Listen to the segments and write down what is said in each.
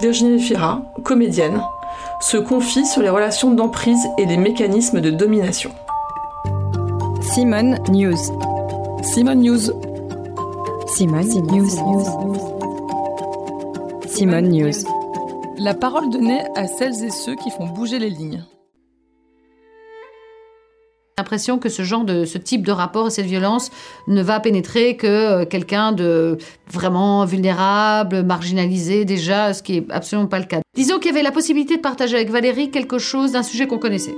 Virginie Fira, comédienne, se confie sur les relations d'emprise et les mécanismes de domination. Simone News. Simone News. Simone News. Simone News. La parole donnée à celles et ceux qui font bouger les lignes l'impression que ce genre de ce type de rapport et cette violence ne va pénétrer que euh, quelqu'un de vraiment vulnérable, marginalisé déjà, ce qui est absolument pas le cas. Disons qu'il y avait la possibilité de partager avec Valérie quelque chose d'un sujet qu'on connaissait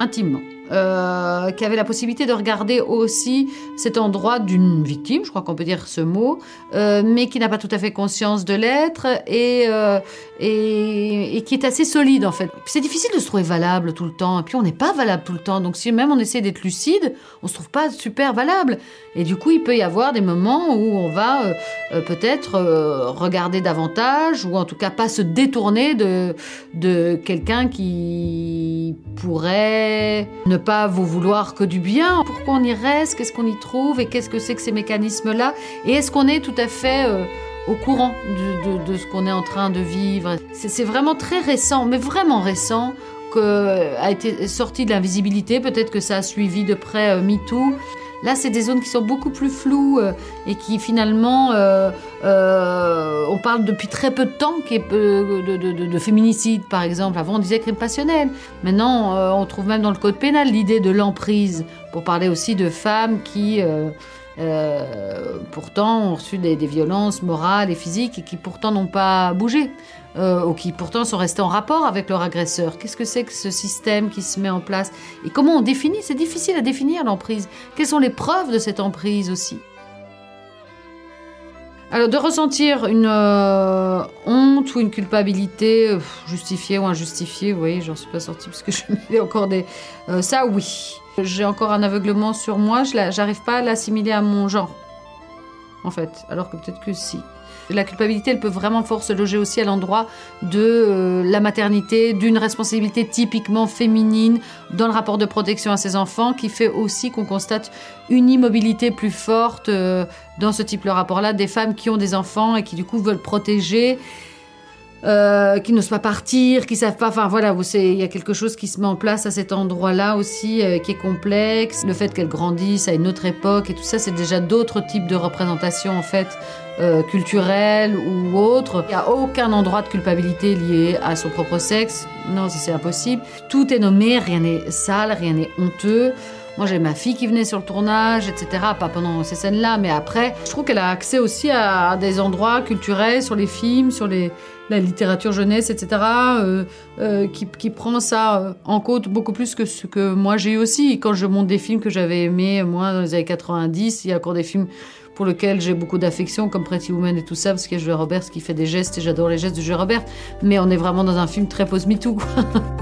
intimement. Euh, qui avait la possibilité de regarder aussi cet endroit d'une victime, je crois qu'on peut dire ce mot, euh, mais qui n'a pas tout à fait conscience de l'être et, euh, et, qui est assez solide en fait. C'est difficile de se trouver valable tout le temps, et puis on n'est pas valable tout le temps, donc si même on essaie d'être lucide, on se trouve pas super valable. Et du coup, il peut y avoir des moments où on va peut-être regarder davantage, ou en tout cas pas se détourner de, quelqu'un qui pourrait ne pas vous vouloir que du bien. Pourquoi on y reste? Qu'est-ce qu'on y trouve? Et qu'est-ce que c'est que ces mécanismes-là? Et est-ce qu'on est tout à fait euh, au courant de, ce qu'on est en train de vivre? C'est vraiment très récent, mais vraiment récent, que a été sorti de l'invisibilité. Peut-être que ça a suivi de près euh, MeToo. Là, c'est des zones qui sont beaucoup plus floues euh, et qui finalement, euh, euh, on parle depuis très peu de temps de, féminicide, par exemple. Avant, on disait crime passionnel. Maintenant, on trouve même dans le code pénal l'idée de l'emprise, pour parler aussi de femmes qui... pourtant ont reçu des, violences morales et physiques et qui pourtant n'ont pas bougé euh, ou qui pourtant sont restés en rapport avec leur agresseur. Qu'est-ce que c'est que ce système qui se met en place Et comment on définit? C'est difficile à définir l'emprise. Quelles sont les preuves de cette emprise aussi? Alors de ressentir une euh, honte ou une culpabilité euh, justifiée ou injustifiée, vous voyez, j'en suis pas sortie parce que je mets encore des... Euh, ça oui. J'ai encore un aveuglement sur moi, je n'arrive pas à l'assimiler à mon genre, en fait, alors que peut-être que si. La culpabilité, elle peut vraiment fort se loger aussi à l'endroit de euh, la maternité, d'une responsabilité typiquement féminine dans le rapport de protection à ses enfants, qui fait aussi qu'on constate une immobilité plus forte euh, dans ce type de rapport-là, des femmes qui ont des enfants et qui du coup veulent protéger euh, qui n'osent pas partir, qui savent pas. Enfin voilà, il y a quelque chose qui se met en place à cet endroit-là aussi, euh, qui est complexe. Le fait qu'elle grandisse à une autre époque et tout ça, c'est déjà d'autres types de représentations en fait euh, culturelles ou autres. Il n'y a aucun endroit de culpabilité lié à son propre sexe. Non, c'est impossible. Tout est nommé, rien n'est sale, rien n'est honteux. Moi, j'ai ma fille qui venait sur le tournage, etc. Pas pendant ces scènes-là, mais après. Je trouve qu'elle a accès aussi à des endroits culturels, sur les films, sur les, la littérature jeunesse, etc., euh, euh, qui, prend ça euh, en compte beaucoup plus que ce que moi j'ai eu aussi. Quand je monte des films que j'avais aimés, moi, dans les années 90, il y a encore des films pour lesquels j'ai beaucoup d'affection, comme Pretty Woman et tout ça, parce qu'il y a Julia Roberts qui fait des gestes, et j'adore les gestes de Julia Roberts. Mais on est vraiment dans un film très post-MeToo.